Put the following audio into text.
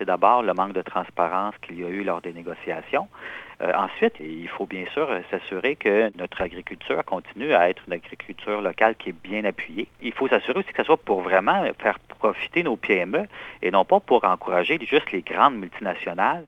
C'est d'abord le manque de transparence qu'il y a eu lors des négociations. Euh, ensuite, il faut bien sûr s'assurer que notre agriculture continue à être une agriculture locale qui est bien appuyée. Il faut s'assurer aussi que ce soit pour vraiment faire profiter nos PME et non pas pour encourager juste les grandes multinationales